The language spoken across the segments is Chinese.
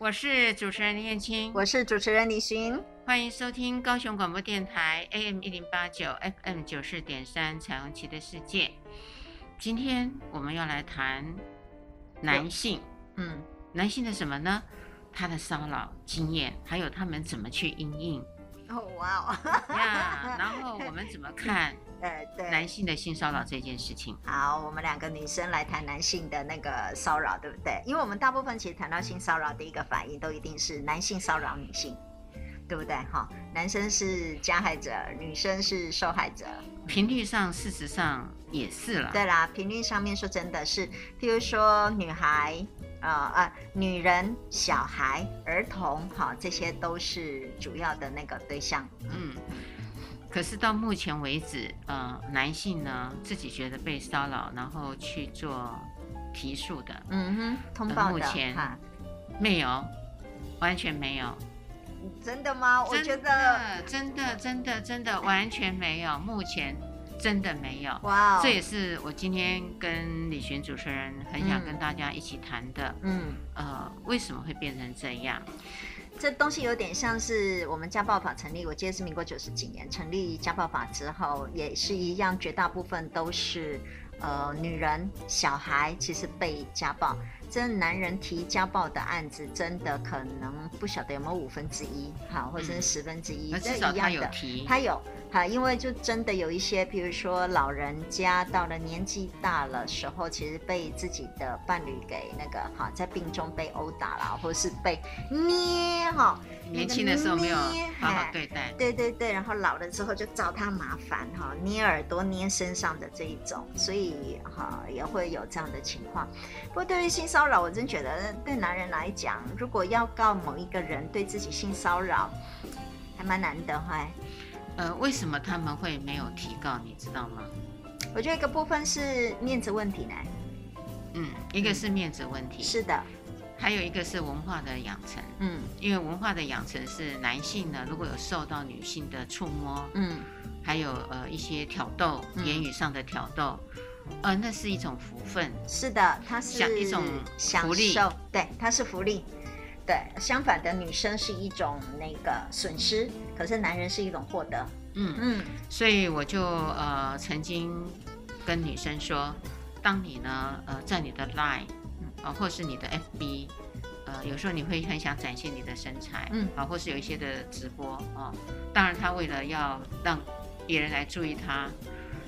我是主持人林燕青，我是主持人李寻，欢迎收听高雄广播电台 AM 一零八九 FM 九四点三彩虹旗的世界。今天我们要来谈男性，嗯，男性的什么呢？他的骚扰经验，还有他们怎么去应应。哦，哇哦，呀，然后我们怎么看？呃，对，男性的性骚扰这件事情。好，我们两个女生来谈男性的那个骚扰，对不对？因为我们大部分其实谈到性骚扰，第一个反应都一定是男性骚扰女性，对不对？哈，男生是加害者，女生是受害者。频率上，事实上也是了。对啦，频率上面说真的是，譬如说女孩，呃呃，女人、小孩、儿童，哈，这些都是主要的那个对象。嗯。可是到目前为止，呃，男性呢自己觉得被骚扰，然后去做提诉的，嗯哼，通报的，呃、目前没有，完全没有。真的吗？我觉得真的，真的，真的，完全没有。目前真的没有。哇哦，这也是我今天跟李寻主持人很想跟大家一起谈的。嗯，呃，为什么会变成这样？这东西有点像是我们家暴法成立，我记得是民国九十几年成立家暴法之后，也是一样，绝大部分都是呃女人、小孩其实被家暴。真男人提家暴的案子，真的可能不晓得有没有五分之一，好，或者是十分之一，这、嗯、一样的。他有提，他有，好，因为就真的有一些，比如说老人家到了年纪大了时候，其实被自己的伴侣给那个哈，在病中被殴打了，或者是被捏哈。年轻的时候没有好好对待，对对对，然后老了之后就找他麻烦哈，捏耳朵、捏身上的这一种，所以哈也会有这样的情况。不过对于性骚扰，我真觉得对男人来讲，如果要告某一个人对自己性骚扰，还蛮难的哈。呃，为什么他们会没有提告？你知道吗？我觉得一个部分是面子问题呢。嗯，一个是面子问题。嗯，是的。还有一个是文化的养成，嗯，因为文化的养成是男性呢，如果有受到女性的触摸，嗯，还有呃一些挑逗，嗯、言语上的挑逗，呃，那是一种福分。是的，它是一种福利，对，它是福利。对，相反的，女生是一种那个损失，可是男人是一种获得。嗯嗯，所以我就呃曾经跟女生说，当你呢呃在你的 line。啊，或是你的 FB，呃，有时候你会很想展现你的身材，嗯，啊，或是有一些的直播，啊，当然他为了要让别人来注意他，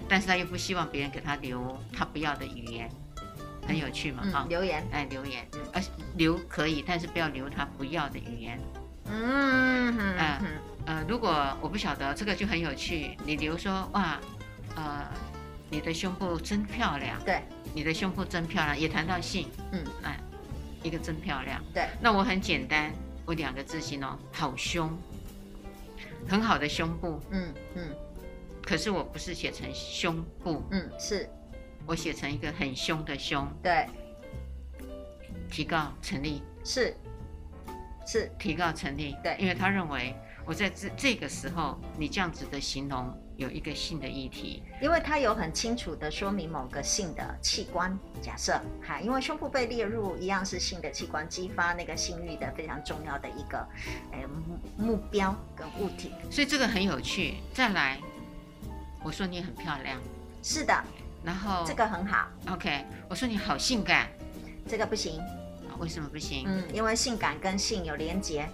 但是他又不希望别人给他留他不要的语言，很有趣嘛，啊、嗯，留言，哎，留言，呃，留可以，但是不要留他不要的语言，嗯嗯呃，呃，如果我不晓得这个就很有趣，你留说哇，呃。你的胸部真漂亮，对，你的胸部真漂亮，也谈到性，嗯，哎，一个真漂亮，对，那我很简单，我两个字形容，好胸，很好的胸部，嗯嗯，可是我不是写成胸部，嗯，是，我写成一个很凶的凶，对，提告成立，是，是。提告成立，对，因为他认为我在这这个时候，你这样子的形容。有一个性的议题，因为他有很清楚的说明某个性的器官。假设。哈，因为胸部被列入一样是性的器官，激发那个性欲的非常重要的一个诶目目标跟物体，所以这个很有趣。再来，我说你很漂亮，是的，然后这个很好，OK，我说你好性感，这个不行，为什么不行？嗯，因为性感跟性有连结，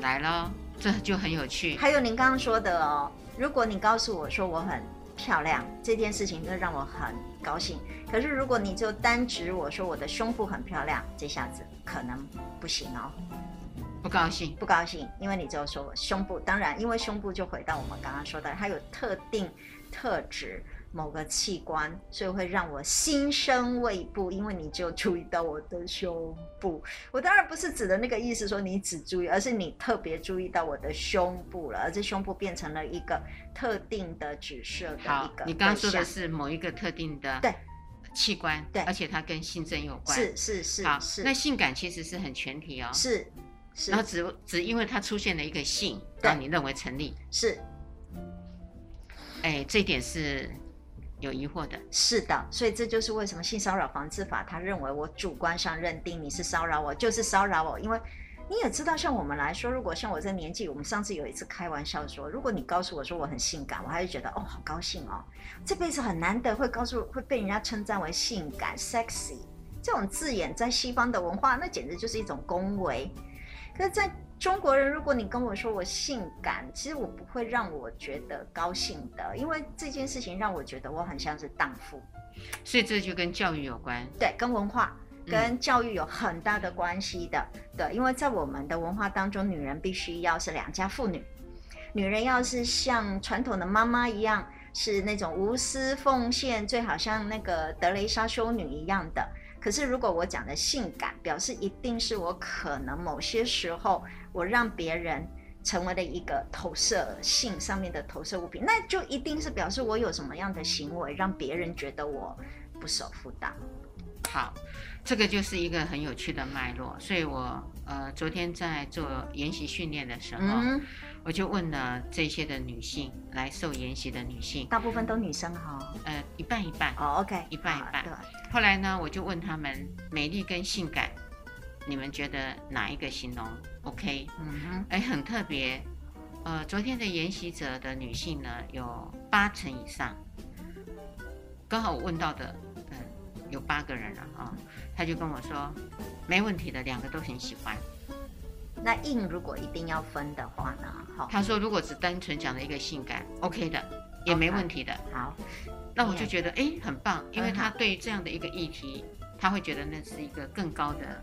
来了，这就很有趣。还有您刚刚说的哦。如果你告诉我说我很漂亮，这件事情就让我很高兴。可是如果你就单指我说我的胸部很漂亮，这下子可能不行哦。不高兴，不高兴，因为你就说我胸部，当然，因为胸部就回到我们刚刚说的，它有特定特质。某个器官，所以会让我心生畏怖，因为你就注意到我的胸部。我当然不是指的那个意思，说你只注意，而是你特别注意到我的胸部了，而这胸部变成了一个特定的指涉的一个。你刚刚说的是某一个特定的对器官，对，而且它跟性征有关。是是是，好，是那性感其实是很全体哦。是是，然后只只因为它出现了一个性，让你认为成立。是，哎，这点是。有疑惑的。是的，所以这就是为什么性骚扰防治法，他认为我主观上认定你是骚扰我，就是骚扰我，因为。你也知道，像我们来说，如果像我这年纪，我们上次有一次开玩笑说，如果你告诉我说我很性感，我还是觉得哦，好高兴哦，这辈子很难得会告诉会被人家称赞为性感 sexy 这种字眼，在西方的文化那简直就是一种恭维。可是在中国人，如果你跟我说我性感，其实我不会让我觉得高兴的，因为这件事情让我觉得我很像是荡妇。所以这就跟教育有关，对，跟文化。跟教育有很大的关系的，对，因为在我们的文化当中，女人必须要是良家妇女，女人要是像传统的妈妈一样，是那种无私奉献，最好像那个德蕾莎修女一样的。可是如果我讲的性感，表示一定是我可能某些时候我让别人成为了一个投射性上面的投射物品，那就一定是表示我有什么样的行为让别人觉得我不守妇道。好。这个就是一个很有趣的脉络，所以我呃昨天在做研习训练的时候，嗯、我就问了这些的女性来受研习的女性，大部分都女生哈、哦，呃一半一半哦，OK，一半一半。对。后来呢，我就问他们美丽跟性感，你们觉得哪一个形容 OK？嗯哼，哎，很特别，呃，昨天的研习者的女性呢有八成以上，刚好我问到的，嗯、呃，有八个人了啊。他就跟我说，没问题的，两个都很喜欢。那硬如果一定要分的话呢？好，他说如果只单纯讲了一个性感，OK 的，也没问题的。Okay. 好，那我就觉得哎，很棒，因为他对于这样的一个议题，他会觉得那是一个更高的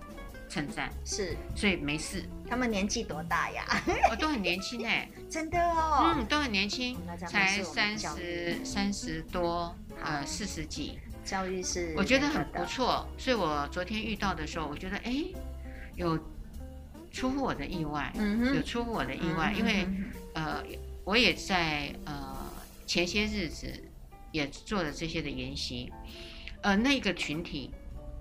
称赞。是，所以没事。他们年纪多大呀？哦，都很年轻哎，真的哦，嗯，都很年轻，才三十三十多，呃，四十几。教育是，我觉得很不错，所以我昨天遇到的时候，我觉得哎，有出乎我的意外，嗯哼，有出乎我的意外，嗯、因为呃，我也在呃前些日子也做了这些的研习，呃，那个群体，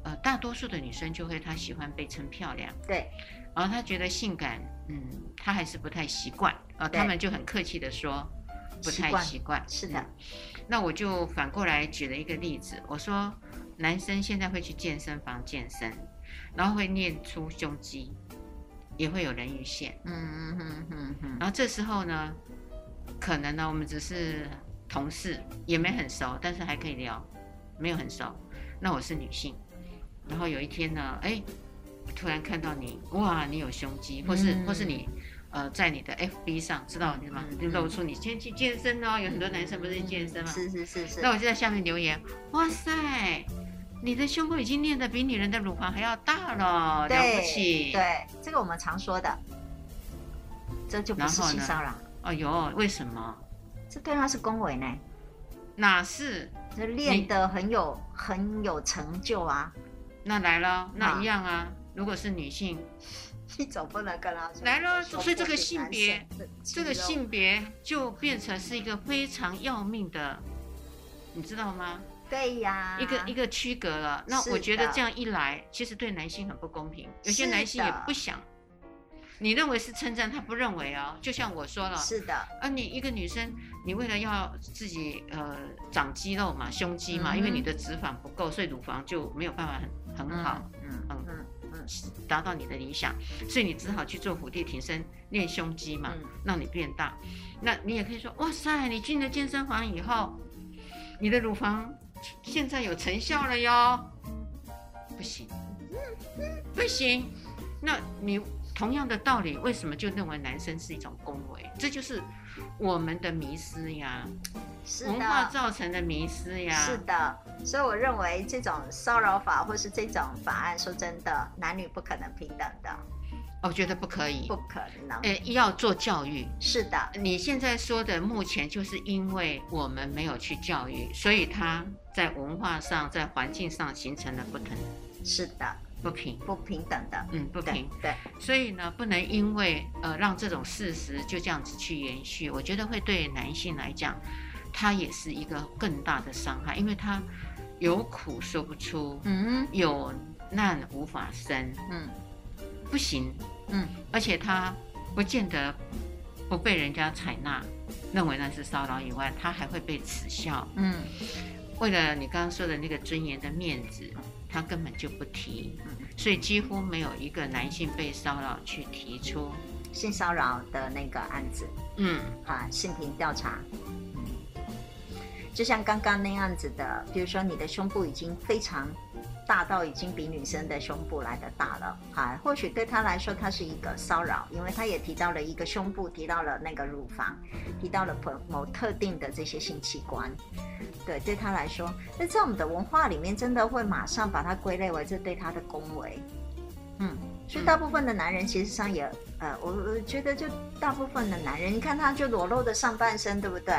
呃，大多数的女生就会她喜欢被称漂亮，对，然后她觉得性感，嗯，她还是不太习惯，呃，她们就很客气的说不太习惯，是的。那我就反过来举了一个例子，我说男生现在会去健身房健身，然后会练出胸肌，也会有人鱼线，嗯嗯嗯嗯嗯，然后这时候呢，可能呢我们只是同事，也没很熟，但是还可以聊，没有很熟。那我是女性，然后有一天呢，哎，我突然看到你，哇，你有胸肌，或是或是你。呃，在你的 FB 上知道吗？就露出你先去健身哦。有很多男生不是去健身吗？是是是是。那我就在下面留言，哇塞，你的胸部已经练得比女人的乳房还要大了，了不起。对，这个我们常说的，这就不是性骚扰。哎呦，为什么？这对他是恭维呢？哪是？这练得很有很有成就啊。那来了，那一样啊。如果是女性。你总不能跟他说来了，所以这个性别，这个性别就变成是一个非常要命的，你知道吗？对呀，一个一个区隔了。那我觉得这样一来，其实对男性很不公平。有些男性也不想，你认为是称赞，他不认为哦。就像我说了，是的。啊，你一个女生，你为了要自己呃长肌肉嘛，胸肌嘛，因为你的脂肪不够，所以乳房就没有办法很很好，嗯嗯嗯。达到你的理想，所以你只好去做伏地挺身练胸肌嘛，嗯、让你变大。那你也可以说，哇塞，你进了健身房以后，你的乳房现在有成效了哟。不行，不行。那你同样的道理，为什么就认为男生是一种恭维？这就是我们的迷失呀。是文化造成的迷失呀，是的，所以我认为这种骚扰法或是这种法案，说真的，男女不可能平等的。我觉得不可以，不可能。呃，要做教育。是的，你现在说的目前就是因为我们没有去教育，所以它在文化上、在环境上形成了不同。是的，不平，不平等的，嗯，不平。对，对，所以呢，不能因为呃让这种事实就这样子去延续，我觉得会对男性来讲。他也是一个更大的伤害，因为他有苦说不出，嗯，有难无法伸，嗯，不行，嗯，而且他不见得不被人家采纳，认为那是骚扰以外，他还会被耻笑，嗯，为了你刚刚说的那个尊严的面子，他根本就不提，所以几乎没有一个男性被骚扰去提出性骚扰的那个案子。嗯，啊，性平调查，嗯，就像刚刚那样子的，比如说你的胸部已经非常。大到已经比女生的胸部来的大了，啊，或许对他来说，他是一个骚扰，因为他也提到了一个胸部，提到了那个乳房，提到了某某特定的这些性器官，对，对他来说，那在我们的文化里面，真的会马上把它归类为这对他的恭维，嗯。所以大部分的男人其实上也，呃，我我觉得就大部分的男人，你看他就裸露的上半身，对不对？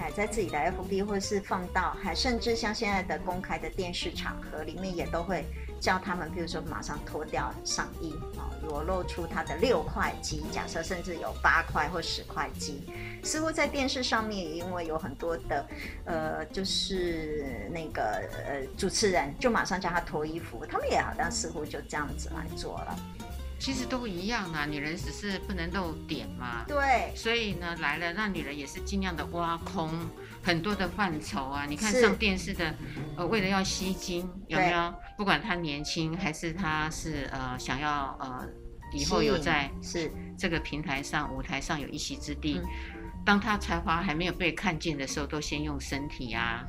哎，在自己的 FB 或是放到，还甚至像现在的公开的电视场合里面，也都会叫他们，比如说马上脱掉上衣啊，裸露出他的六块肌，假设甚至有八块或十块肌。似乎在电视上面，因为有很多的，呃，就是那个呃主持人就马上叫他脱衣服，他们也好像似乎就这样子来做了。其实都一样啊，女人只是不能露点嘛。对。所以呢，来了，那女人也是尽量的挖空很多的范畴啊。你看上电视的，呃，为了要吸睛，有没有？不管她年轻还是她是呃想要呃以后有在是这个平台上舞台上有一席之地。嗯当她才华还没有被看见的时候，都先用身体啊，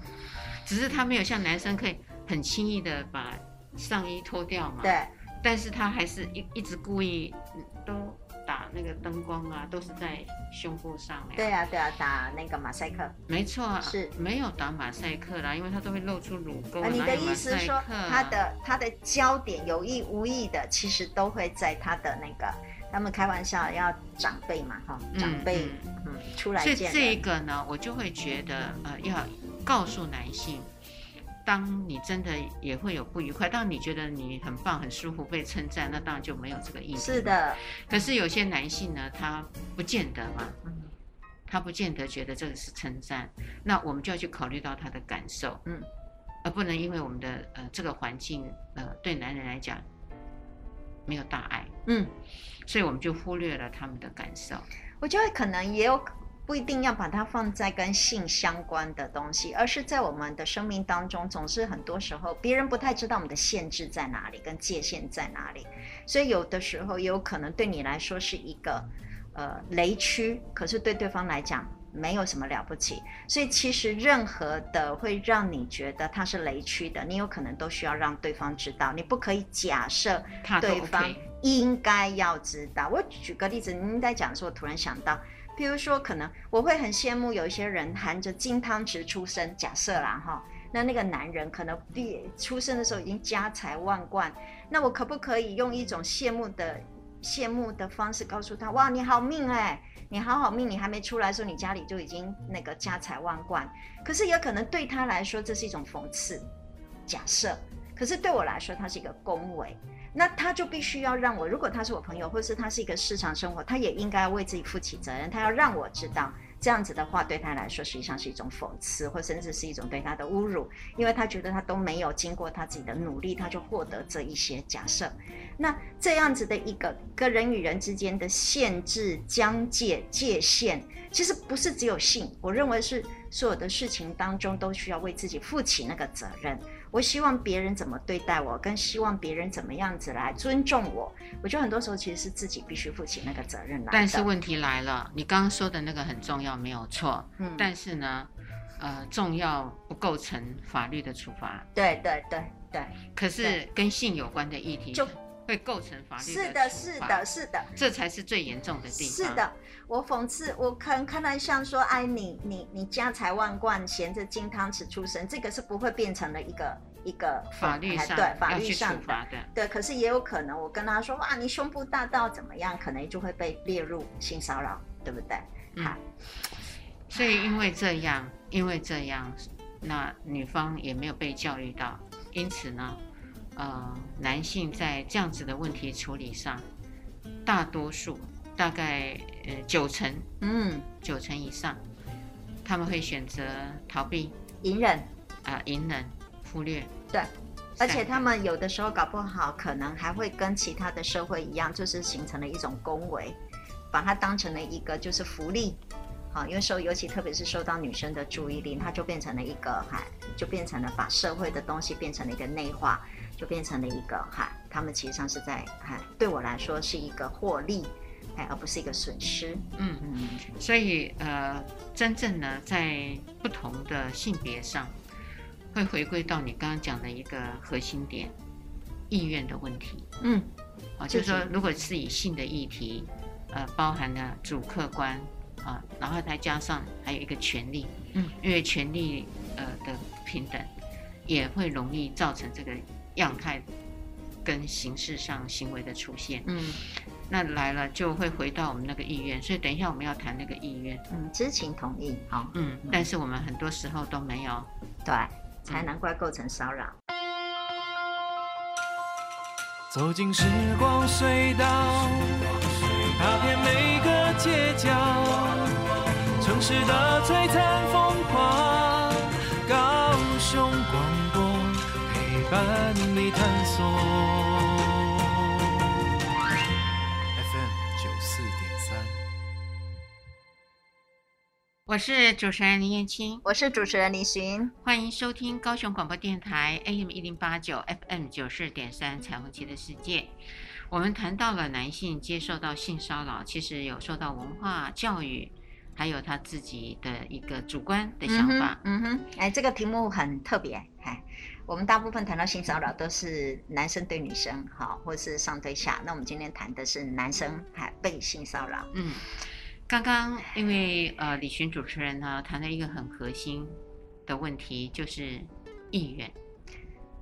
只是她没有像男生可以很轻易的把上衣脱掉嘛。对。但是他还是一一直故意都打那个灯光啊，都是在胸部上呀。对啊，对啊，打那个马赛克。没错啊，是没有打马赛克啦，因为他都会露出乳沟。啊，你的意思说，他的他的焦点有意无意的，其实都会在他的那个。他们开玩笑要长辈嘛，哈，长辈，嗯，嗯，出来见。所以这个呢，我就会觉得，呃，要告诉男性，当你真的也会有不愉快，当你觉得你很棒、很舒服、被称赞，那当然就没有这个意思。是的。可是有些男性呢，他不见得嘛，他不见得觉得这个是称赞，那我们就要去考虑到他的感受，嗯，而不能因为我们的呃这个环境，呃，对男人来讲没有大爱，嗯。所以我们就忽略了他们的感受。我觉得可能也有不一定要把它放在跟性相关的东西，而是在我们的生命当中，总是很多时候别人不太知道我们的限制在哪里，跟界限在哪里。所以有的时候也有可能对你来说是一个呃雷区，可是对对方来讲没有什么了不起。所以其实任何的会让你觉得它是雷区的，你有可能都需要让对方知道。你不可以假设对方。应该要知道。我举个例子，您在讲的时候，我突然想到，比如说，可能我会很羡慕有一些人含着金汤匙出生，假设啦哈，那那个男人可能毕出生的时候已经家财万贯，那我可不可以用一种羡慕的羡慕的方式告诉他，哇，你好命哎，你好好命，你还没出来的时候，你家里就已经那个家财万贯。可是也可能对他来说，这是一种讽刺，假设，可是对我来说，它是一个恭维。那他就必须要让我，如果他是我朋友，或是他是一个日常生活，他也应该为自己负起责任。他要让我知道，这样子的话对他来说实际上是一种讽刺，或甚至是一种对他的侮辱，因为他觉得他都没有经过他自己的努力，他就获得这一些假设。那这样子的一个跟人与人之间的限制、疆界、界限，其实不是只有性，我认为是所有的事情当中都需要为自己负起那个责任。我希望别人怎么对待我，跟希望别人怎么样子来尊重我。我觉得很多时候其实是自己必须负起那个责任来。但是问题来了，你刚刚说的那个很重要，没有错。嗯。但是呢，呃，重要不构成法律的处罚。对对对对。可是跟性有关的议题就会构成法律。是的，是的，是的。这才是最严重的地方。是的。我讽刺，我看看来像说，哎，你你你家财万贯，衔着金汤匙出生，这个是不会变成了一个一个法律上对法律上的，的对。可是也有可能，我跟他说，哇，你胸部大到怎么样，可能就会被列入性骚扰，对不对？嗯。所以因为这样，因为这样，那女方也没有被教育到，因此呢，呃，男性在这样子的问题处理上，大多数。大概呃九成，嗯，九成以上，他们会选择逃避、隐忍啊，隐忍、忽略。对，而且他们有的时候搞不好，可能还会跟其他的社会一样，就是形成了一种恭维，把它当成了一个就是福利好，因为受尤其特别是受到女生的注意力，它就变成了一个哈，就变成了把社会的东西变成了一个内化，就变成了一个哈，他们其实上是在哈，对我来说是一个获利，哎，而不是一个损失。嗯嗯，所以呃，真正呢，在不同的性别上，会回归到你刚刚讲的一个核心点，意愿的问题。嗯，啊，就是说，如果是以性的议题。呃，包含了主客观啊，然后再加上还有一个权利，嗯，因为权利呃的平等，也会容易造成这个样态跟形式上行为的出现，嗯，那来了就会回到我们那个意愿，所以等一下我们要谈那个意愿，嗯，知情同意，好，嗯，但是我们很多时候都没有，对，才难怪构成骚扰。走进时光隧道。踏遍每个街角，城市的璀璨伴你探索。FM 九四点三，我是主持人林燕青，我是主持人李寻，欢迎收听高雄广播电台 AM 一零八九 FM 九四点三彩虹旗的世界。我们谈到了男性接受到性骚扰，其实有受到文化教育，还有他自己的一个主观的想法。嗯哼，哎，这个题目很特别。哎，我们大部分谈到性骚扰都是男生对女生，好，或是上对下。那我们今天谈的是男生还被性骚扰。嗯，刚刚因为呃李寻主持人呢谈了一个很核心的问题，就是意愿。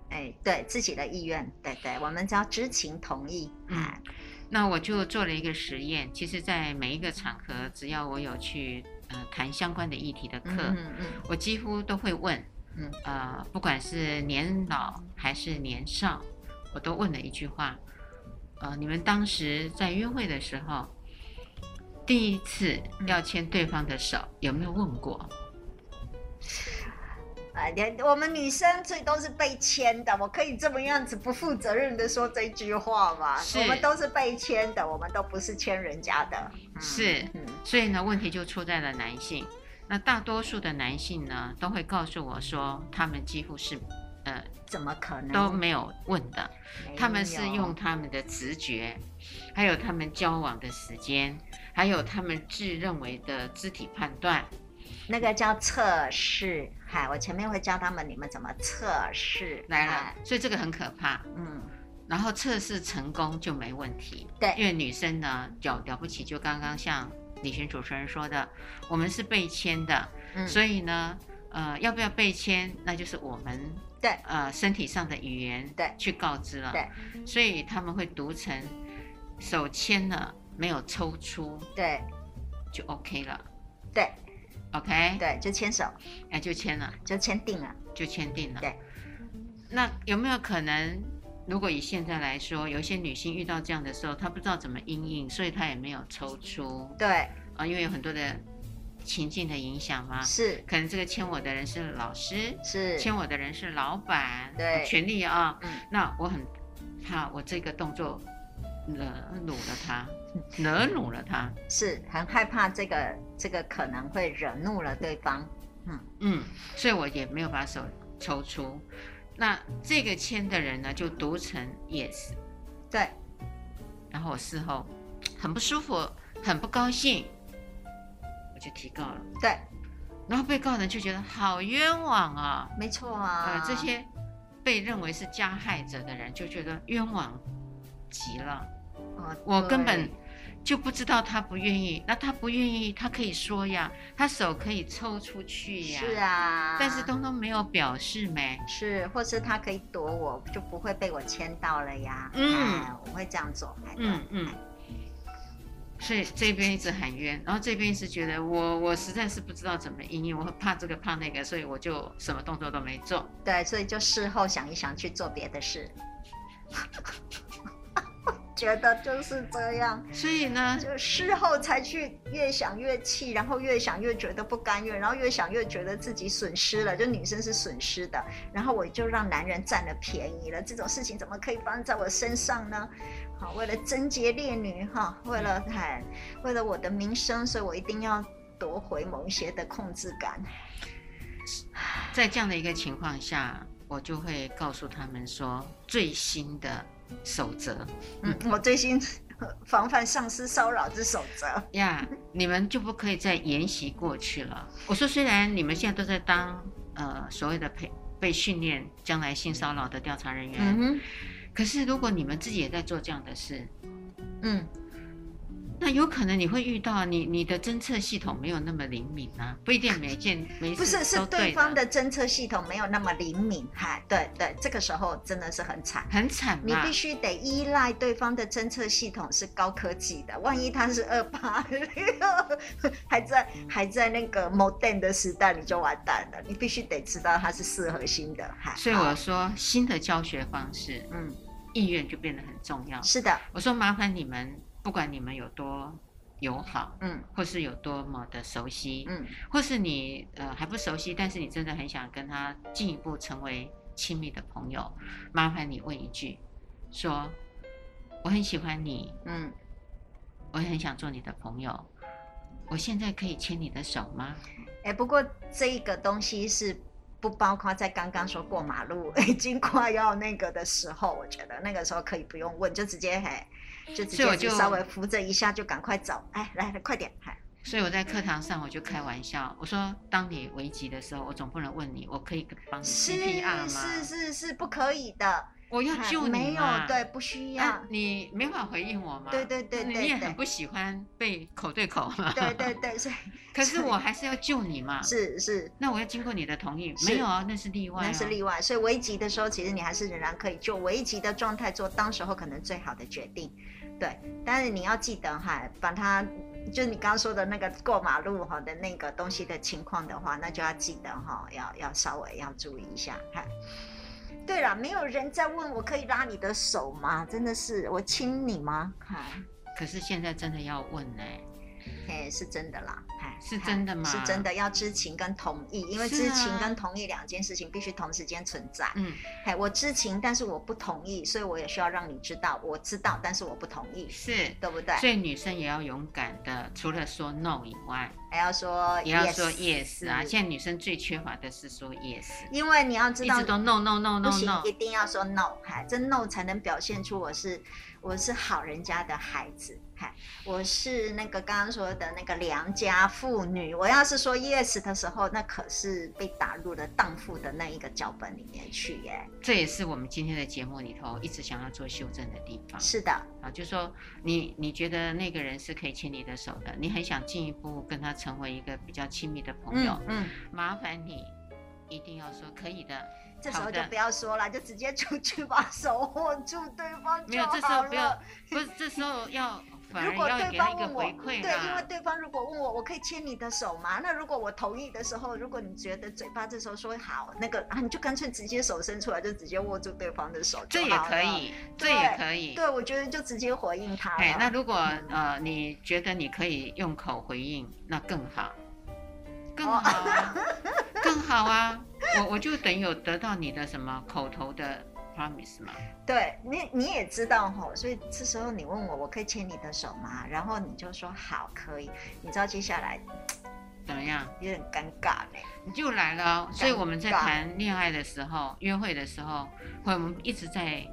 哎，对自己的意愿，对对，我们叫知情同意。嗯，那我就做了一个实验。其实，在每一个场合，只要我有去呃谈相关的议题的课，嗯嗯，嗯，我几乎都会问，嗯呃，不管是年老还是年少，我都问了一句话，呃，你们当时在约会的时候，第一次要牵对方的手，嗯，有没有问过？哎，我们女生最都是被牵的，我可以这么样子不负责任的说这句话吗？我们都是被牵的，我们都不是牵人家的。是，嗯，所以呢，问题就出在了男性。那大多数的男性呢，都会告诉我说，他们几乎是，呃，怎么可能都没有问的？他们是用他们的直觉，还有他们交往的时间，还有他们自认为的肢体判断。那个叫测试，嗨，我前面会教他们你们怎么测试来了，所以这个很可怕，嗯，然后测试成功就没问题，对，因为女生呢，了了不起，就刚刚像李寻主持人说的，我们是被签的，嗯，所以呢，呃，要不要被签，那就是我们对，呃，身体上的语言对去告知了，对，所以他们会读成手牵了没有抽出，对，就 OK 了，对。OK，对，就牵手，哎，就签了，就签订了，就签订了。对，那有没有可能，如果以现在来说，有一些女性遇到这样的时候，她不知道怎么应应，所以她也没有抽出。对，啊，因为有很多的情境的影响嘛。是，可能这个牵我的人是老师，是，牵我的人是老板，对，权力啊。嗯，那我很怕我这个动作惹怒了他。惹怒了他，是很害怕这个这个可能会惹怒了对方，嗯嗯，所以我也没有把手抽出。那这个签的人呢，就读成 yes，对。然后我事后很不舒服，很不高兴，我就提告了。对。然后被告人就觉得好冤枉啊，没错啊，呃，这些被认为是加害者的人就觉得冤枉极了。哦，我根本。就不知道他不愿意，那他不愿意，他可以说呀，他手可以抽出去呀，是啊，但是东东没有表示没，是，或是他可以躲我，就不会被我牵到了呀，嗯，我会这样做，嗯嗯，所以这边一直喊冤，然后这边一直觉得我我实在是不知道怎么应应，我怕这个怕那个，所以我就什么动作都没做，对，所以就事后想一想去做别的事。觉得就是这样，所以呢，就事后才去越想越气，然后越想越觉得不甘愿，然后越想越觉得自己损失了，就女生是损失的，然后我就让男人占了便宜了，这种事情怎么可以发生在我身上呢？好，为了贞洁烈女哈，为了很为了我的名声，所以我一定要夺回某一些的控制感。在这样的一个情况下，我就会告诉他们说最新的守则。嗯，我最新防范上司骚扰之守则呀，yeah, 你们就不可以再沿袭过去了。我说，虽然你们现在都在当呃所谓的培被训练将来性骚扰的调查人员，可是如果你们自己也在做这样的事，嗯。那有可能你会遇到你你的侦测系统没有那么灵敏啊，不一定每件每不是是对方的侦测系统没有那么灵敏，哈，对对，这个时候真的是很惨，很惨，你必须得依赖对方的侦测系统是高科技的，万一他是二八六，还在还在那个 modern 的时代，你就完蛋了，你必须得知道它是四核心的，哈。所以我说新的教学方式，嗯，意愿就变得很重要。是的，我说麻烦你们。不管你们有多友好，嗯，或是有多么的熟悉，嗯，或是你呃还不熟悉，但是你真的很想跟他进一步成为亲密的朋友，麻烦你问一句，说我很喜欢你，嗯，我很想做你的朋友，我现在可以牵你的手吗？哎，不过这一个东西是不包括在刚刚说过马路已经快要那个的时候，我觉得那个时候可以不用问，就直接嘿。就直接就稍微扶着一下，就赶快走。哎，来来，快点！所以我在课堂上我就开玩笑，我说：当你危急的时候，我总不能问你，我可以帮你 CPR 吗？是是是是不可以的。我要救你没有，对，不需要。啊、你没法回应我吗？对对对，对，对，你也很不喜欢被口对口嘛。对对对，是。可是我还是要救你嘛。是是。那我要经过你的同意。没有啊，那是例外、啊。那是例外。所以危急的时候，其实你还是仍然可以就危急的状态做当时候可能最好的决定。对，但是你要记得哈，把它就你刚刚说的那个过马路哈的那个东西的情况的话，那就要记得哈，要要稍微要注意一下哈。对了，没有人在问我可以拉你的手吗？真的是我亲你吗？哈，可是现在真的要问呢、哎，是真的啦，哎，是真的吗？是真的，要知情跟同意，因为知情跟同意两件事情必须同时间存在。嗯，哎，我知情，但是我不同意，所以我也需要让你知道，我知道，但是我不同意，是对不对？所以女生也要勇敢的，除了说 no 以外，还要说也要说 yes 啊。现在女生最缺乏的是说 yes，因为你要知道，一直都 no no no no no，一定要说 no，哎，这 no 才能表现出我是我是好人家的孩子。我是那个刚刚说的那个良家妇女，我要是说 yes 的时候，那可是被打入了荡妇的那一个脚本里面去耶。这也是我们今天的节目里头一直想要做修正的地方。是的，啊，就说你你觉得那个人是可以牵你的手的，你很想进一步跟他成为一个比较亲密的朋友，嗯，嗯麻烦你一定要说可以的。这时候就不要说了，就直接出去把手握住对方就好了。没有，这时候不要，不是这时候要。如果对方问我，对，因为对方如果问我，我可以牵你的手吗？那如果我同意的时候，如果你觉得嘴巴这时候说好，那个啊，你就干脆直接手伸出来，就直接握住对方的手，这也可以，这也可以。对，我觉得就直接回应他。哎，那如果呃你觉得你可以用口回应，那更好，更好啊，更好啊！我我就等于有得到你的什么口头的。Promise 吗？对你，你也知道吼，所以这时候你问我，我可以牵你的手吗？然后你就说好，可以。你知道接下来怎么样？有点尴尬呢。你就来了，所以我们在谈恋爱的时候、约会的时候，会我们一直在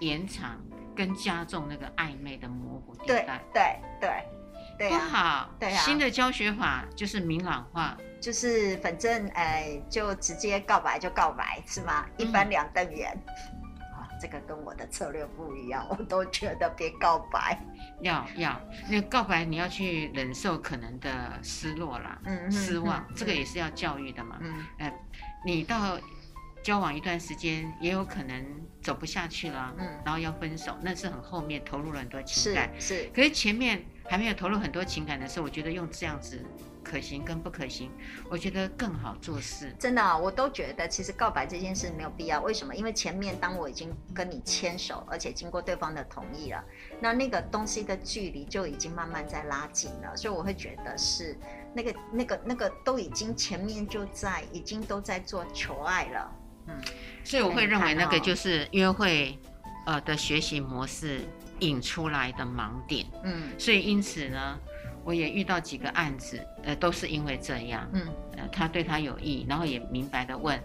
延长跟加重那个暧昧的模糊地带。对对对。对啊、不好，对啊。新的教学法就是明朗化，就是反正哎，就直接告白就告白，是吗？一翻两瞪眼。啊、嗯，这个跟我的策略不一样，我都觉得别告白。要要，那告白你要去忍受可能的失落啦，嗯，失望，嗯、这个也是要教育的嘛。嗯，哎，你到交往一段时间，也有可能走不下去了，嗯，然后要分手，那是很后面投入了很多情感，是，是。可是前面。还没有投入很多情感的时候，我觉得用这样子可行跟不可行，我觉得更好做事。真的啊，我都觉得其实告白这件事没有必要。为什么？因为前面当我已经跟你牵手，而且经过对方的同意了，那那个东西的距离就已经慢慢在拉近了。所以我会觉得是那个那个那个都已经前面就在已经都在做求爱了。嗯，所以我会认为那个就是约会呃的学习模式。引出来的盲点，嗯，所以因此呢，我也遇到几个案子，呃，都是因为这样，嗯，呃，他对他有意，然后也明白的问，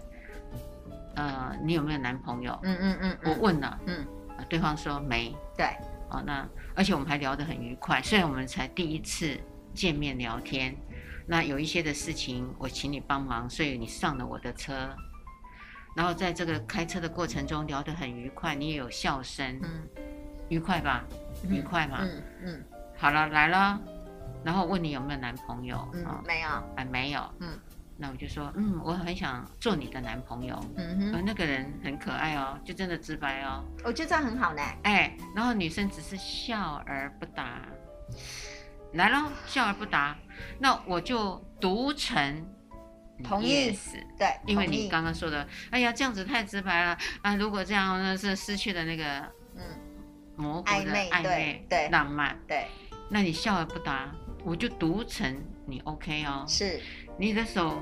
呃，你有没有男朋友？嗯嗯嗯，我问了，嗯，呃，对方说没，对，哦，那而且我们还聊得很愉快，虽然我们才第一次见面聊天，那有一些的事情我请你帮忙，所以你上了我的车，然后在这个开车的过程中聊得很愉快，你也有笑声，嗯，愉快吧？愉快嘛？嗯嗯，好了，来了，然后问你有没有男朋友？嗯，哦没有，哎，没有，嗯，那我就说，嗯，我很想做你的男朋友，嗯哼，呃，那个人很可爱哦，就真的直白哦，我觉得这样很好呢，哎，然后女生只是笑而不答，来了，笑而不答，那我就读成同意。对，因为你刚刚说的，哎呀，这样子太直白了。啊，如果这样那是失去了那个嗯，模糊的暧昧暧昧对。对浪漫，对，那你笑而不答，我就读成你 OK 哦，是。你的手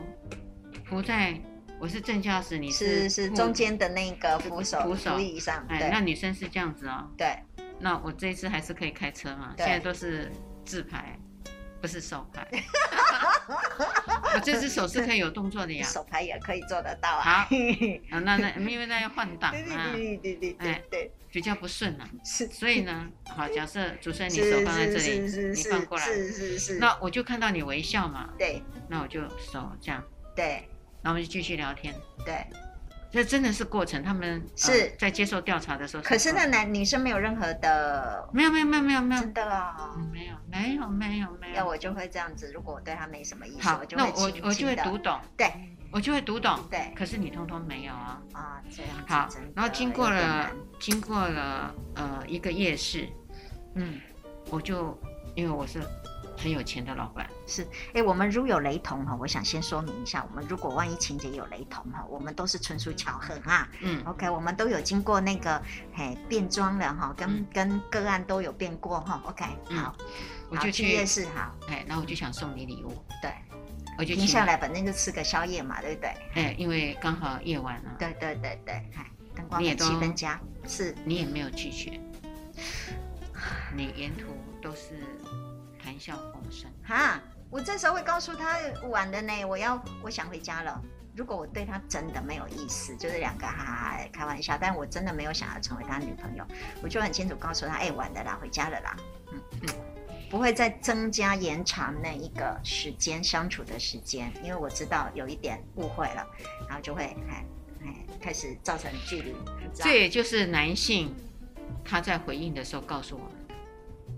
扶在，我是正驾驶，你是是副中间的那个扶手扶手。扶椅上，哎，那女生是这样子哦，对，那我这一次还是可以开车嘛？现在都是自排，不是手牌。我这只手是可以有动作的呀。手牌也可以做得到啊，好，啊，那那因为那要换挡对对啊，对对对对。对，比较不顺啊。是，所以呢，好，假设主持人你手放在这里，你放过来，是是是，那我就看到你微笑嘛，对。那我就手这样，对。然后我们就继续聊天。对，这真的是过程，他们是呃在接受调查的时候。可是那男女生没有任何的，没有没有没有没有没有真的啊。嗯没有没有没有没有。要我就会这样子，如果我对他没什么意思，好我，就那会轻我我就会读懂，对我就会读懂。对可是你通通没有啊。啊，这样子好，然后经过了经过了呃一个夜市，嗯，我就因为我是很有钱的老板，是，哎，我们如有雷同哈，我想先说明一下，我们如果万一情节有雷同哈，我们都是纯属巧合哈。嗯，OK，我们都有经过那个嘿变装了哈，跟、嗯跟个案都有变过哈。OK，嗯好，好我就去去夜市好，哎，然后我就想送你礼物，对，我就请停下来，反正就吃个宵夜嘛，对不对？哎，因为刚好夜晚了，对对对对，嗨，灯光也都气氛佳，是你也没有拒绝，你沿途都是谈笑风声。哈，我这时候会告诉他晚的呢，我要我想回家了。如果我对他真的没有意思，就是两个哈哈开玩笑，但我真的没有想要成为他女朋友，我就很清楚告诉他，哎，晚的啦，回家了啦，嗯嗯，不会再增加延长那一个时间相处的时间，因为我知道有一点误会了，然后就会哎哎开始造成距离，这也就是男性他在回应的时候告诉我们。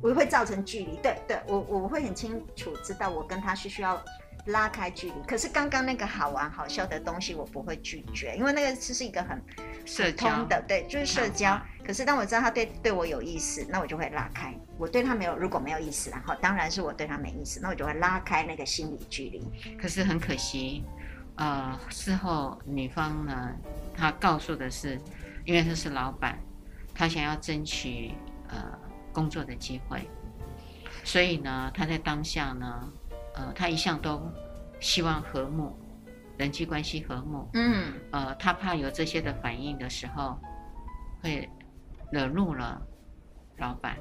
我会造成距离，对对，我我会很清楚知道我跟他是需要拉开距离。可是刚刚那个好玩好笑的东西，我不会拒绝，因为那个只是一个很社交通的，对，就是社交。可是当我知道他对对我有意思，那我就会拉开。我对他没有，如果没有意思，然后当然是我对他没意思，那我就会拉开那个心理距离。可是很可惜，呃，事后女方呢，她告诉的是，因为她是老板，她想要争取呃工作的机会，所以呢，他在当下呢，呃，他一向都希望和睦，人际关系和睦，嗯，呃，他怕有这些的反应的时候，会惹怒了老板。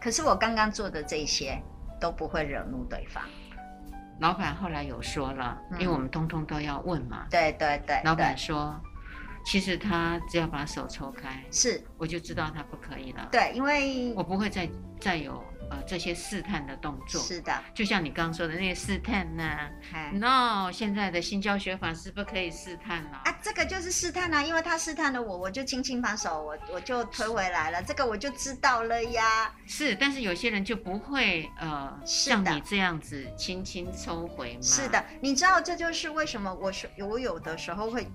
可是我刚刚做的这些都不会惹怒对方。老板后来有说了，嗯因为我们通通都要问嘛。对对对，老板说，其实他只要把手抽开，是，我就知道他不可以了。对，因为我不会再再有呃这些试探的动作。是的，就像你刚刚说的那些试探呢、哎 No，现在的新教学法是不可以试探了。啊，这个就是试探啊，因为他试探了我，我就轻轻把手我我就推回来了，这个我就知道了呀。是，但是有些人就不会呃像你这样子轻轻抽回嘛。是的，你知道这就是为什么我是我有的时候会，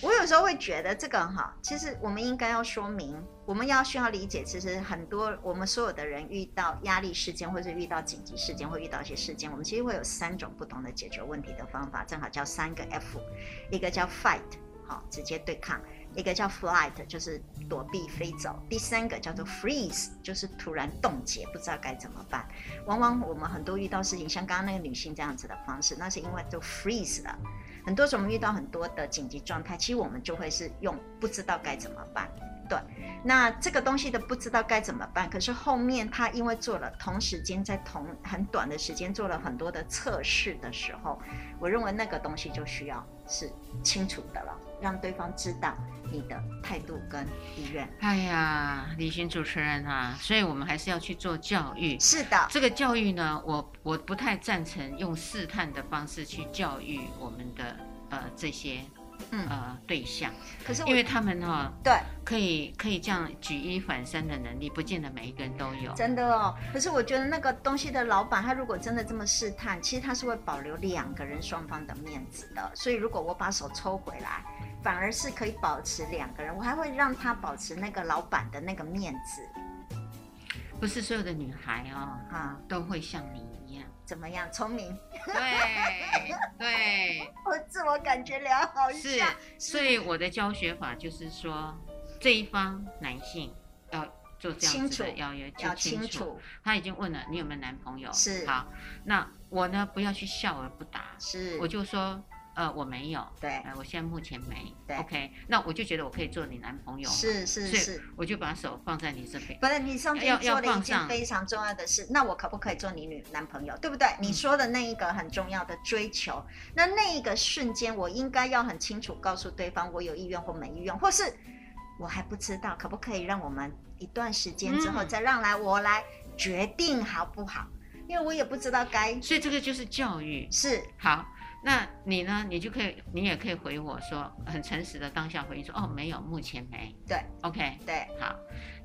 我有时候会觉得这个哈，其实我们应该要说明，我们要需要理解，其实很多我们所有的人遇到压力事件，或者遇到紧急事件，或遇到一些事件，我们其实会有三种不同的解决问题的方法，正好叫三个 F，一个叫 fight，好，直接对抗。一个叫 flight，就是躲避飞走；第三个叫做 freeze，就是突然冻结，不知道该怎么办。往往我们很多遇到事情，像刚刚那个女性这样子的方式，那是因为就 freeze 了。很多时候我们遇到很多的紧急状态，其实我们就会是用不知道该怎么办。对，那这个东西的不知道该怎么办，可是后面他因为做了同时间在同很短的时间做了很多的测试的时候，我认为那个东西就需要是清楚的了，让对方知道你的态度跟意愿。哎呀，李寻主持人啊，所以我们还是要去做教育。是的，这个教育呢，我我不太赞成用试探的方式去教育我们的呃这些。嗯呃，对象，可是因为他们哈、哦，对，可以可以这样举一反三的能力，不见得每一个人都有。真的哦，可是我觉得那个东西的老板，他如果真的这么试探，其实他是会保留两个人双方的面子的。所以如果我把手抽回来，反而是可以保持两个人，我还会让他保持那个老板的那个面子。不是所有的女孩哦，啊，都会像你一样。怎么样？聪明？对对，我自我感觉良好。是，所以我的教学法就是说，这一方男性要做这样子的要约，要。清楚他已经问了你有没有男朋友？是。好，那我呢，不要去笑而不答。是。我就说。呃，我没有，对，呃，我现在目前没，对，OK，那我就觉得我可以做你男朋友，是是是，我就把手放在你这边。不是，你上次做了一件非常重要的事，那我可不可以做你女男朋友，对不对？你说的那一个很重要的追求，嗯、那那一个瞬间，我应该要很清楚告诉对方，我有意愿或没意愿，或是我还不知道，可不可以让我们一段时间之后再让来我来决定好不好？嗯、因为我也不知道该，所以这个就是教育，是好。那你呢？你就可以，你也可以回我说，很诚实的当下回应说，哦，没有，目前没。对，OK，对，好。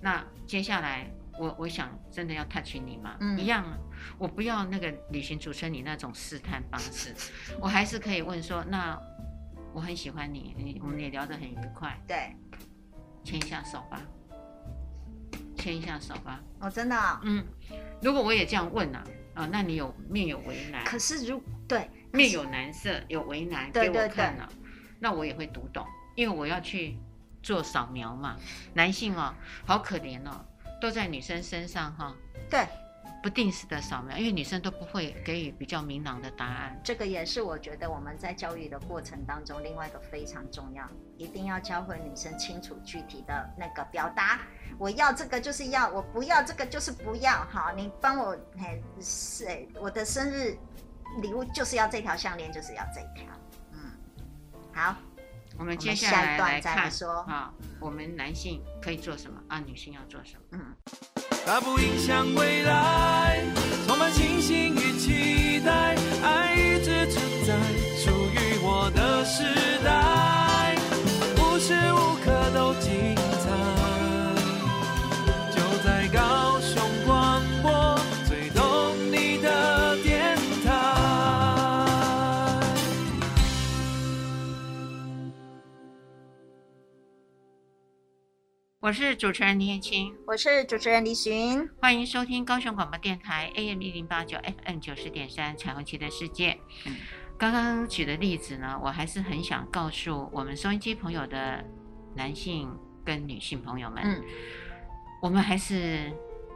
那接下来，我我想真的要 touch 你吗？嗯，一样，我不要那个旅行主持人你那种试探方式，我还是可以问说，那我很喜欢你，你我们也聊得很愉快。对，牵一下手吧，牵一下手吧。哦，真的啊？嗯，如果我也这样问啊？啊，那你有面有为难。可是如对。面有难色，有为难给我看了，那我也会读懂，因为我要去做扫描嘛。男性哦，好可怜哦，都在女生身上哈。对，不定时的扫描，因为女生都不会给予比较明朗的答案。这个也是我觉得我们在教育的过程当中，另外一个非常重要，一定要教会女生清楚具体的那个表达。我要这个就是要，我不要这个就是不要。好，你帮我，嘿，是我的生日。礼物就是要这条项链，就是要这一条。嗯，好，我们接下来来看说啊，我们男性可以做什么啊？女性要做什么？嗯，它不影响未来，充满信心与期我是主持人林彦青，我是主持人李寻，欢迎收听高雄广播电台 AM 一零八九 FM 九十点三彩虹旗的世界。嗯，刚刚举的例子呢，我还是很想告诉我们收音机朋友的男性跟女性朋友们，嗯，我们还是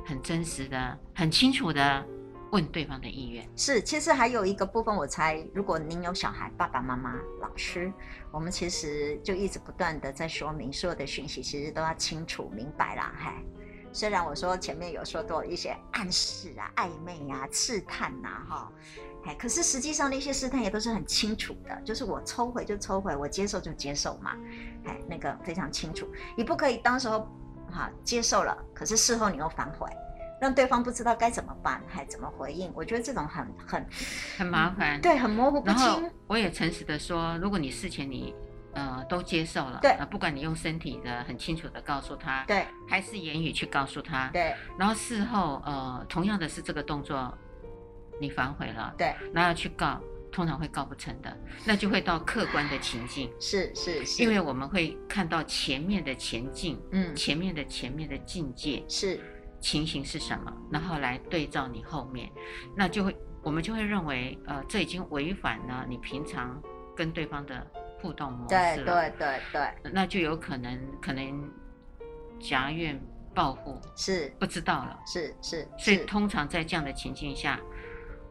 很真实的、很清楚的。问对方的意愿是，其实还有一个部分，我猜，如果您有小孩，爸爸妈妈、老师，我们其实就一直不断的在说明，所有的讯息其实都要清楚明白啦。嗨，虽然我说前面有说多一些暗示啊、暧昧啊、试探呐，哈，哎，可是实际上那些试探也都是很清楚的，就是我抽回就抽回，我接受就接受嘛，哎，那个非常清楚，你不可以当时候哈接受了，可是事后你又反悔。让对方不知道该怎么办，还怎么回应？我觉得这种很很很麻烦，对，很模糊不清。然后我也诚实的说，如果你事前你呃都接受了，对，不管你用身体的很清楚的告诉他，对，还是言语去告诉他，对，然后事后呃同样的是这个动作，你反悔了，对，然后要去告，通常会告不成的，那就会到客观的情境，是是是，因为我们会看到前面的前进，嗯，前面的前面的境界是。情形是什么？然后来对照你后面，那就会我们就会认为，呃，这已经违反了你平常跟对方的互动模式了。对对对对，那就有可能可能夹怨报复，是不知道了，是是。所以通常在这样的情境下，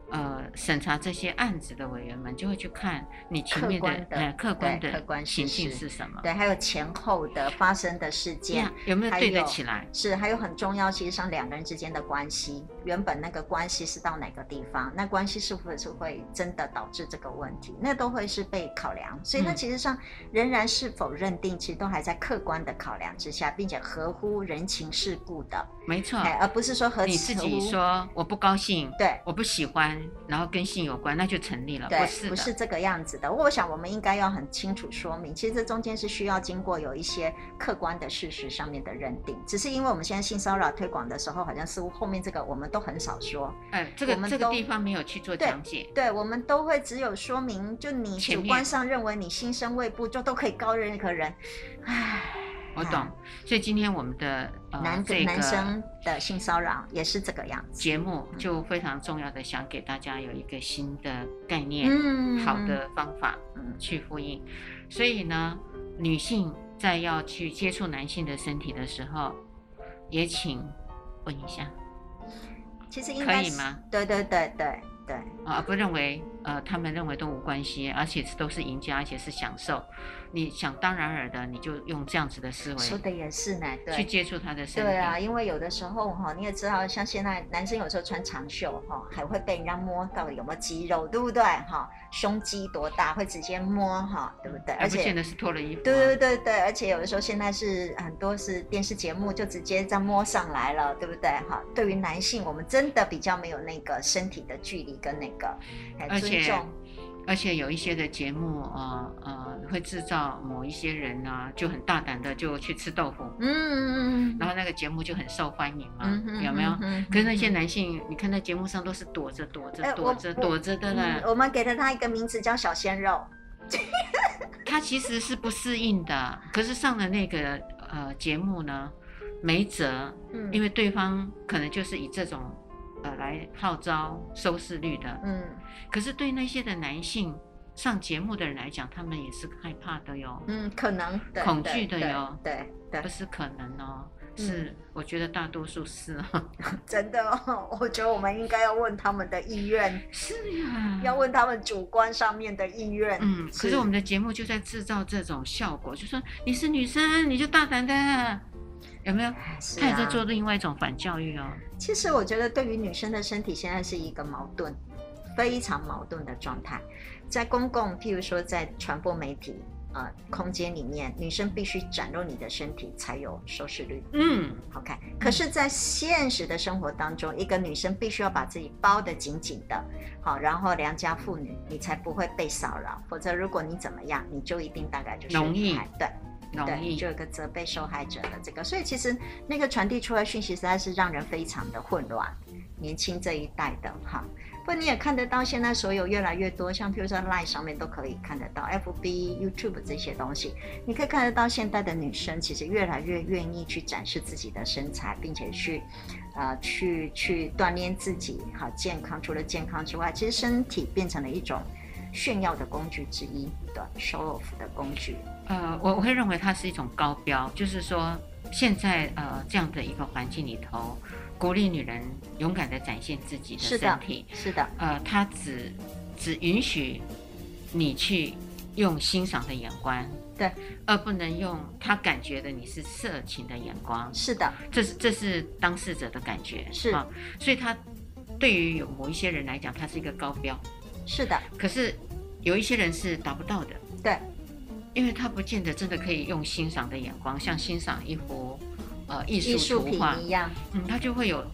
呃，审查这些案子的委员们就会去看你前面的呃客观的客观情境是什么？对，还有前后的发生的事件、yeah, 有没有对得起来？是，还有很重要，其实上两个人之间的关系，原本那个关系是到哪个地方？那关系是不是会真的导致这个问题？那都会是被考量。所以，那其实上仍然是否认定，其实都还在客观的考量之下，并且合乎人情世故的。没错，而不是说和你自己说我不高兴，对，我不喜欢，然后跟性有关，那就成立了。对，不是，不是这个样子的。我想我们应该要很清楚说明，其实这中间是需要经过有一些客观的事实上面的认定。只是因为我们现在性骚扰推广的时候，好像似乎后面这个我们都很少说。哎，这个这个地方没有去做讲解。对，对，我们都会只有说明，就你主观上认为你心生畏怖，就都可以告任何人。唉。我懂，所以今天我们的呃男这个男生的性骚扰也是这个样子。节目就非常重要的想给大家有一个新的概念，嗯，好的方法，嗯，去呼应。所以呢，女性在要去接触男性的身体的时候，也请问一下，其实应该可以吗？对对对对对，啊，不认为呃，他们认为都无关系，而且都是赢家，而且是享受。你想当然尔的，你就用这样子的思维，说的也是呢，对，去接触他的身体。对啊，因为有的时候哈，你也知道，像现在男生有时候穿长袖哈，还会被人家摸到底有没有肌肉，对不对？哈，胸肌多大会直接摸哈，对不对？而且现在是脱了衣服。对对对对，而且有的时候现在是很多是电视节目就直接这样摸上来了，对不对？哈，对于男性，我们真的比较没有那个身体的距离跟那个尊重。而且有一些的节目，呃呃，会制造某一些人呢、啊，就很大胆的就去吃豆腐，嗯嗯嗯，然后那个节目就很受欢迎嘛，嗯、有没有？嗯、可是那些男性，嗯、你看在节目上都是躲着躲着躲着躲着的呢、嗯。我们给了他一个名字叫小鲜肉，他其实是不适应的，可是上了那个呃节目呢，没辙，嗯，因为对方可能就是以这种。呃，来号召收视率的，嗯，可是对那些的男性上节目的人来讲，他们也是害怕的哟，嗯，可能。恐惧的哟，对。不是可能哦，是、嗯、我觉得大多数是哦，真的哦，我觉得我们应该要问他们的意愿，是呀，要问他们主观上面的意愿，嗯，可是我们的节目就在制造这种效果，就说你是女生，你就大胆的。有没有？他也在做另外一种反教育哦。其实我觉得，对于女生的身体，现在是一个矛盾，非常矛盾的状态。在公共，譬如说在传播媒体呃空间里面，女生必须展露你的身体才有收视率。嗯，OK。可是，在现实的生活当中，一个女生必须要把自己包得紧紧的，好，然后良家妇女，你才不会被骚扰。否则，如果你怎么样，你就一定大概就是容易对。对，就有个责备受害者的这个，所以其实那个传递出来讯息实在是让人非常的混乱。年轻这一代的哈，不过你也看得到，现在所有越来越多，像譬如说 Line 上面都可以看得到，FB、YouTube 这些东西，你可以看得到现代的女生其实越来越愿意去展示自己的身材，并且去，呃，去去锻炼自己，好健康。除了健康之外，其实身体变成了一种炫耀的工具之一，对，show off 的工具。呃，我我会认为它是一种高标，就是说，现在呃这样的一个环境里头，鼓励女人勇敢的展现自己的身体，是的，是的，呃，它只只允许你去用欣赏的眼光，对，而不能用他感觉的你是色情的眼光，是的，这是这是当事者的感觉，是啊，所以他对于有某一些人来讲，它是一个高标，是的，可是有一些人是达不到的，对。因为他不见得真的可以用欣赏的眼光，像欣赏一幅呃艺术图画一样，嗯，他就会有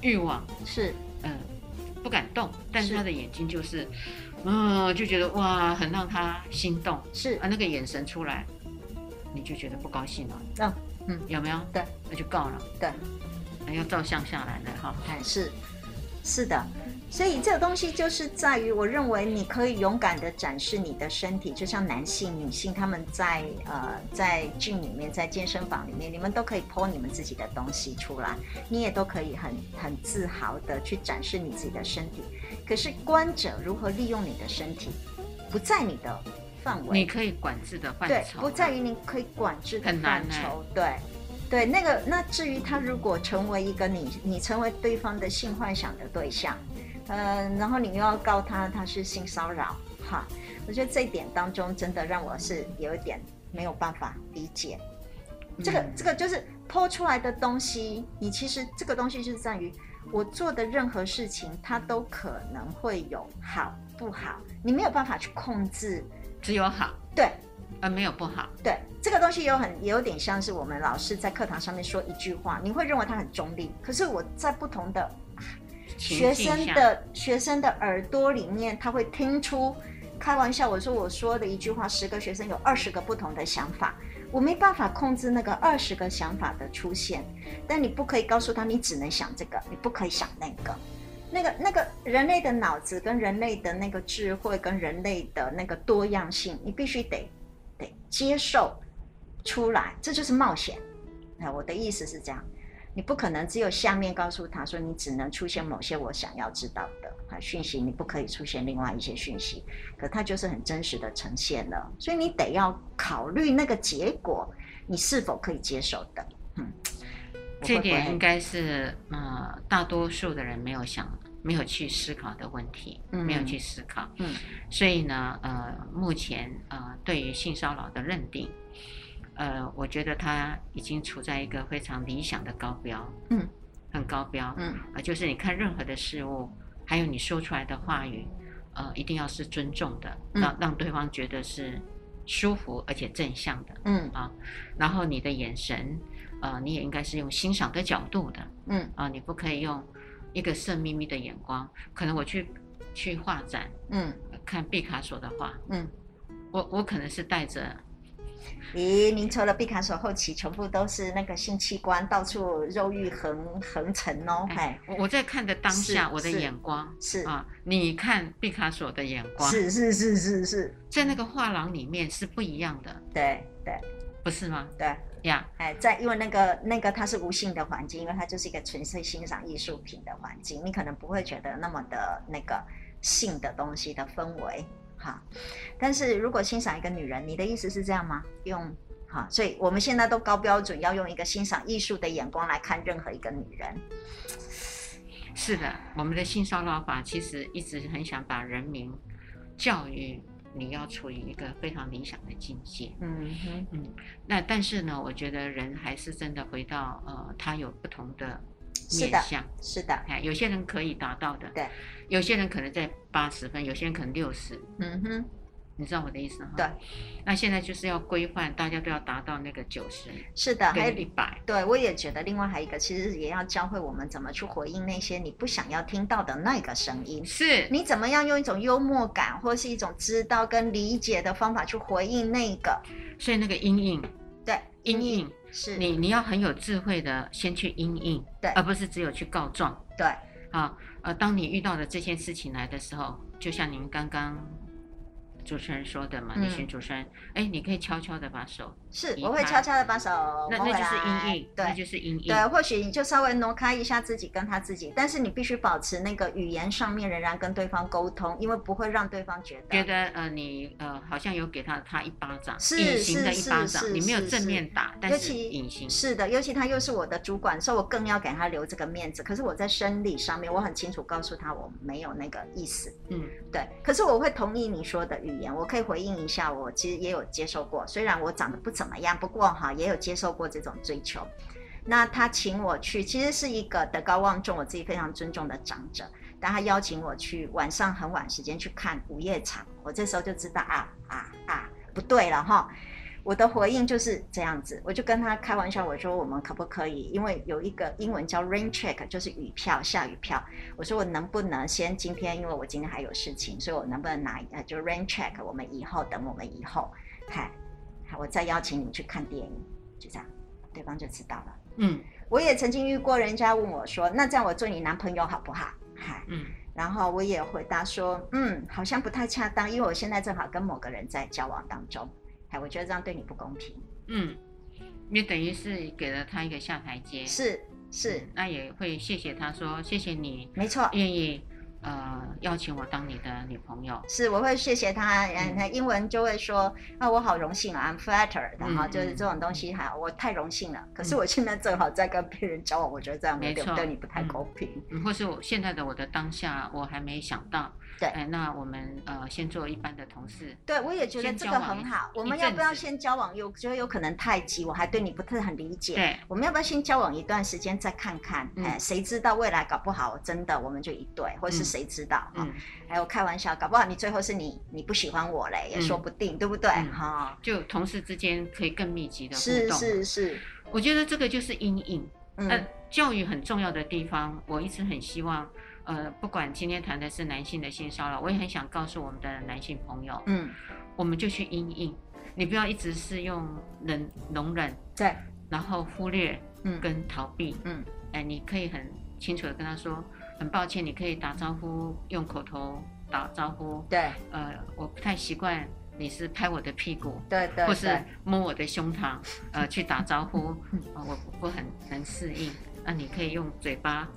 欲望，是，嗯、呃，不敢动，但是他的眼睛就是，嗯、呃，就觉得哇，很让他心动，是。啊，那个眼神出来，你就觉得不高兴了，嗯。嗯，有没有？对，那就够了，对，那要照相下来的哈，哎，是，是的。所以这个东西就是在于，我认为你可以勇敢的展示你的身体，就像男性、女性他们在呃在 gym 里面，在健身房里面，你们都可以 po 你们自己的东西出来，你也都可以很很自豪的去展示你自己的身体。可是观者如何利用你的身体，不在你的范围，你可以管制的范畴，对，不在于你可以管制的范畴，对。对，那个那至于他如果成为一个你你成为对方的性幻想的对象，呃，然后你又要告他他是性骚扰，哈，我觉得这一点当中真的让我是有一点没有办法理解。这个这个就是 po 出来的东西，你其实这个东西就是在于我做的任何事情，它都可能会有好不好，你没有办法去控制，只有好，对，而没有不好，对，这个东西有很也有点像是我们老师在课堂上面说一句话，你会认为它很中立，可是我在不同的学生的学生的耳朵里面，他会听出，开玩笑，我说我说的一句话，十个学生有二十个不同的想法。我没办法控制那个二十个想法的出现，但你不可以告诉他，你只能想这个，你不可以想那个，那个那个人类的脑子跟人类的那个智慧跟人类的那个多样性，你必须得得接受出来，这就是冒险。哎，我的意思是这样。你不可能只有下面告诉他说，你只能出现某些我想要知道的啊讯息，你不可以出现另外一些讯息，可它就是很真实的呈现了，所以你得要考虑那个结果，你是否可以接受的。嗯，这点应该是呃大多数的人没有想、没有去思考的问题，嗯、没有去思考。嗯，所以呢，呃，目前呃对于性骚扰的认定。呃，我觉得他已经处在一个非常理想的高标，嗯，很高标，嗯，啊，就是你看任何的事物，还有你说出来的话语，呃，一定要是尊重的，让让对方觉得是舒服而且正向的，嗯啊，然后你的眼神，呃，你也应该是用欣赏的角度的，嗯啊，你不可以用一个色眯眯的眼光。可能我去去画展，嗯，看毕卡索的画，嗯，我我可能是带着。咦，您除了毕卡索后期，全部都是那个性器官到处肉欲横横陈哦。哎，我在看的当下，我的眼光是啊，你看毕卡索的眼光是是是是是，在那个画廊里面是不一样的。对对，不是吗？对呀，哎，在因为那个那个它是无性的环境，因为它就是一个纯粹欣赏艺术品的环境，你可能不会觉得那么的那个性的东西的氛围。好，但是如果欣赏一个女人，你的意思是这样吗？用好，所以我们现在都高标准，要用一个欣赏艺术的眼光来看任何一个女人。是的，我们的性骚扰法其实一直很想把人民教育，你要处于一个非常理想的境界。嗯哼嗯，那但是呢，我觉得人还是真的回到呃，他有不同的。面向。是的，哎，有些人可以达到的，对，有些人可能在八十分，有些人可能六十，嗯哼，你知道我的意思哈？对，那现在就是要规范，大家都要达到那个九十，是的，还有一百，对，我也觉得，另外还有一个，其实也要教会我们怎么去回应那些你不想要听到的那个声音，是。你怎么样用一种幽默感或是一种知道跟理解的方法去回应那个，所以那个阴影，对，阴影。是。你，你要很有智慧的先去应应，对，而不是只有去告状，对，啊，呃，当你遇到的这件事情来的时候，就像您刚刚。主持人说的嘛，你选主持人，哎、嗯，你可以悄悄的把手，是，我会悄悄的把手，那那就是阴影，对，那就是阴影，对，或许你就稍微挪开一下自己跟他自己，但是你必须保持那个语言上面仍然跟对方沟通，因为不会让对方觉得觉得呃你呃好像有给他他一巴掌，是隐形的一巴掌，你没有正面打，但是隐形，是的，尤其他又是我的主管，所以我更要给他留这个面子。可是我在生理上面，我很清楚告诉他我没有那个意思，嗯，对，可是我会同意你说的语言，我可以回应一下，我其实也有接受过，虽然我长得不怎么样，不过哈也有接受过这种追求。那他请我去，其实是一个德高望重、我自己非常尊重的长者，但他邀请我去晚上很晚时间去看午夜场，我这时候就知道啊啊啊不对了哈。我的回应就是这样子，我就跟他开玩笑，我说我们可不可以，因为有一个英文叫 rain check，就是雨票、下雨票。我说我能不能先今天，因为我今天还有事情，所以我能不能拿呃，就 rain check，我们以后等我们以后，嗨，好，我再邀请你去看电影，就这样，对方就知道了。嗯，我也曾经遇过人家问我说，那这样我做你男朋友好不好？嗨，嗯，然后我也回答说，嗯，好像不太恰当，因为我现在正好跟某个人在交往当中。哎，我觉得这样对你不公平。嗯，你等于是给了他一个下台阶。是是，那也会谢谢他说谢谢你，没错，愿意呃邀请我当你的女朋友。是，我会谢谢他。嗯，他英文就会说啊，我好荣幸啊，I'm flattered。然后就是这种东西，哈，我太荣幸了。可是我现在正好在跟别人交往，我觉得这样有点对你不太公平。嗯，或是我现在的我的当下，我还没想到。对，哎，那我们呃先做一般的同事。对，我也觉得这个很好。我们要不要先交往？有觉得有可能太急，我还对你不是很理解。对，我们要不要先交往一段时间再看看？哎，谁知道未来搞不好真的我们就一对，或是谁知道？嗯，还有开玩笑，搞不好你最后是你你不喜欢我嘞，也说不定，对不对？哈，就同事之间可以更密集的互动。是是是，我觉得这个就是阴影。嗯，教育很重要的地方，我一直很希望。呃，不管今天谈的是男性的性骚扰，我也很想告诉我们的男性朋友，嗯，我们就去应应，你不要一直是用忍容忍，对，然后忽略，嗯，跟逃避，嗯，哎、呃，你可以很清楚的跟他说，很抱歉，你可以打招呼，用口头打招呼，对，呃，我不太习惯你是拍我的屁股，对对，或是摸我的胸膛，呃，去打招呼，呃、我不很能适应，那你可以用嘴巴。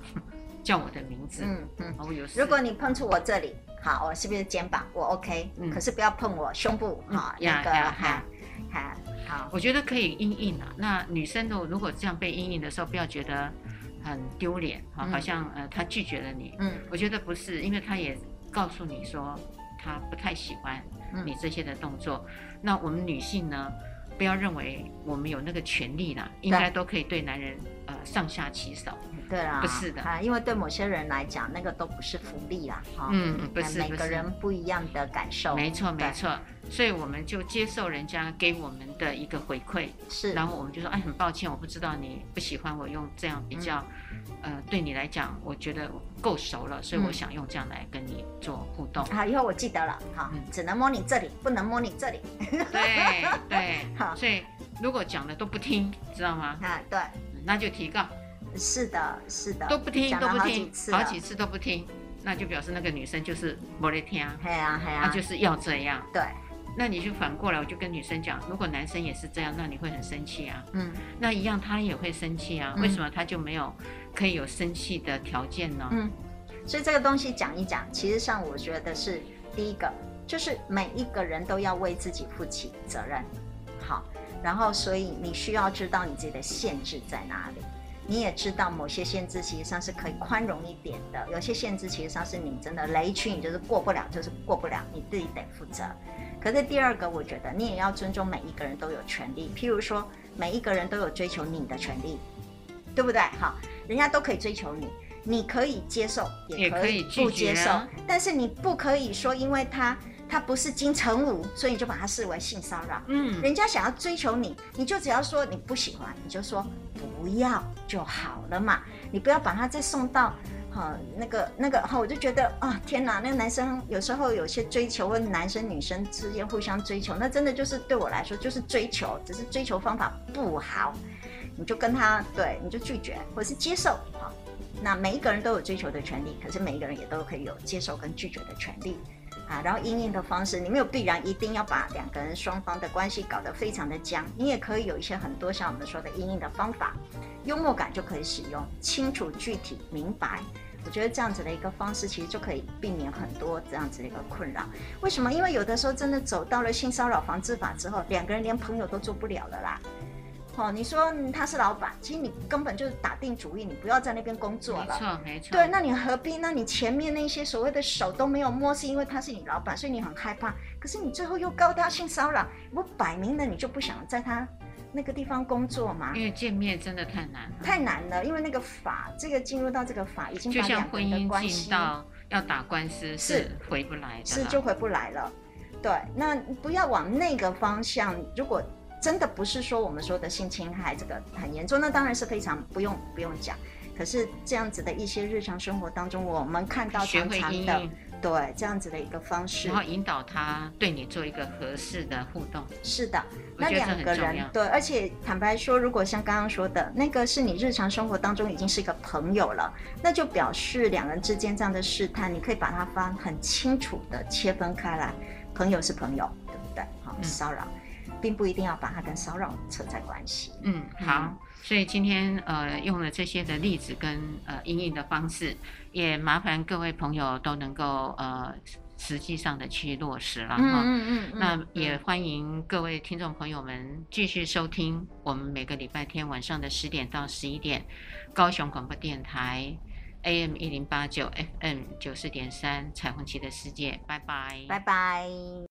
叫我的名字，嗯嗯，我有。如果你碰触我这里，好，我是不是肩膀？我 OK，嗯，可是不要碰我胸部，哈，那个哈，哈，好。我觉得可以阴影啊。那女生的如果这样被阴影的时候，不要觉得很丢脸，啊，好像呃她拒绝了你，嗯，我觉得不是，因为她也告诉你说她不太喜欢你这些的动作。那我们女性呢，不要认为我们有那个权利啦，应该都可以对男人呃上下其手。对啊，不是的。啊，因为对某些人来讲，那个都不是福利啦，哈，嗯，不是，每个人不一样的感受，没错，没错，所以我们就接受人家给我们的一个回馈，是，然后我们就说，哎，很抱歉，我不知道你不喜欢我用这样比较，呃，对你来讲，我觉得够熟了，所以我想用这样来跟你做互动。好，以后我记得了，好，只能摸你这里，不能摸你这里。对对，好，所以如果讲的都不听，知道吗？啊，对，那就提告。是的，是的，都不听，都不听，好几次都不听，那就表示那个女生就是没得听，对啊，对啊，那就是要这样。对，那你就反过来，我就跟女生讲，如果男生也是这样，那你会很生气啊。嗯，那一样他也会生气啊。为什么他就没有可以有生气的条件呢？嗯，所以这个东西讲一讲，其实上我觉得是第一个，就是每一个人都要为自己负起责任。好，然后所以你需要知道你自己的限制在哪里。你也知道某些限制其实上是可以宽容一点的，有些限制其实上是你真的雷区，你就是过不了，就是过不了，你自己得负责。可是第二个，我觉得你也要尊重每一个人都有权利，譬如说每一个人都有追求你的权利，对不对？好，人家都可以追求你，你可以接受，也可以不接受，但是你不可以说因为他。他不是金城武，所以你就把他视为性骚扰。嗯，人家想要追求你，你就只要说你不喜欢，你就说不要就好了嘛。你不要把他再送到，哈、呃，那个那个，哈，我就觉得啊、哦，天哪，那个男生有时候有些追求，或男生女生之间互相追求，那真的就是对我来说就是追求，只是追求方法不好，你就跟他对，你就拒绝或者是接受好。那每一个人都有追求的权利，可是每一个人也都可以有接受跟拒绝的权利。啊，然后因应的方式，你没有必然一定要把两个人双方的关系搞得非常的僵，你也可以有一些很多像我们说的因应的方法，幽默感就可以使用，清楚、具体、明白，我觉得这样子的一个方式，其实就可以避免很多这样子的一个困扰。为什么？因为有的时候真的走到了性骚扰防治法之后，两个人连朋友都做不了了啦。哦，你说他是老板，其实你根本就是打定主意，你不要在那边工作了。没错，没错。对，那你何必？那你前面那些所谓的手都没有摸，是因为他是你老板，所以你很害怕。可是你最后又高调性骚扰，不摆明了你就不想在他那个地方工作嘛。因为见面真的太难了。太难了，因为那个法，这个进入到这个法已经把两个人的关系，就像婚姻进到要打官司是回不来的，是就回不来了。对，那不要往那个方向，如果。真的不是说我们说的性侵害这个很严重，那当然是非常不用不用讲。可是这样子的一些日常生活当中，我们看到常常的，对这样子的一个方式，然后引导他对你做一个合适的互动。是的，那两个人对，而且坦白说，如果像刚刚说的那个是你日常生活当中已经是一个朋友了，那就表示两人之间这样的试探，你可以把它分很清楚的切分开来，朋友是朋友，对不对？好，骚扰。并不一定要把它跟骚扰扯在关系。嗯，好。所以今天呃用了这些的例子跟呃应用的方式，也麻烦各位朋友都能够呃实际上的去落实了哈。嗯嗯，嗯，嗯那也欢迎各位听众朋友们继续收听我们每个礼拜天晚上的十点到十一点，高雄广播电台 AM 一零八九 FM 九四点三彩虹旗的世界，拜拜，拜拜。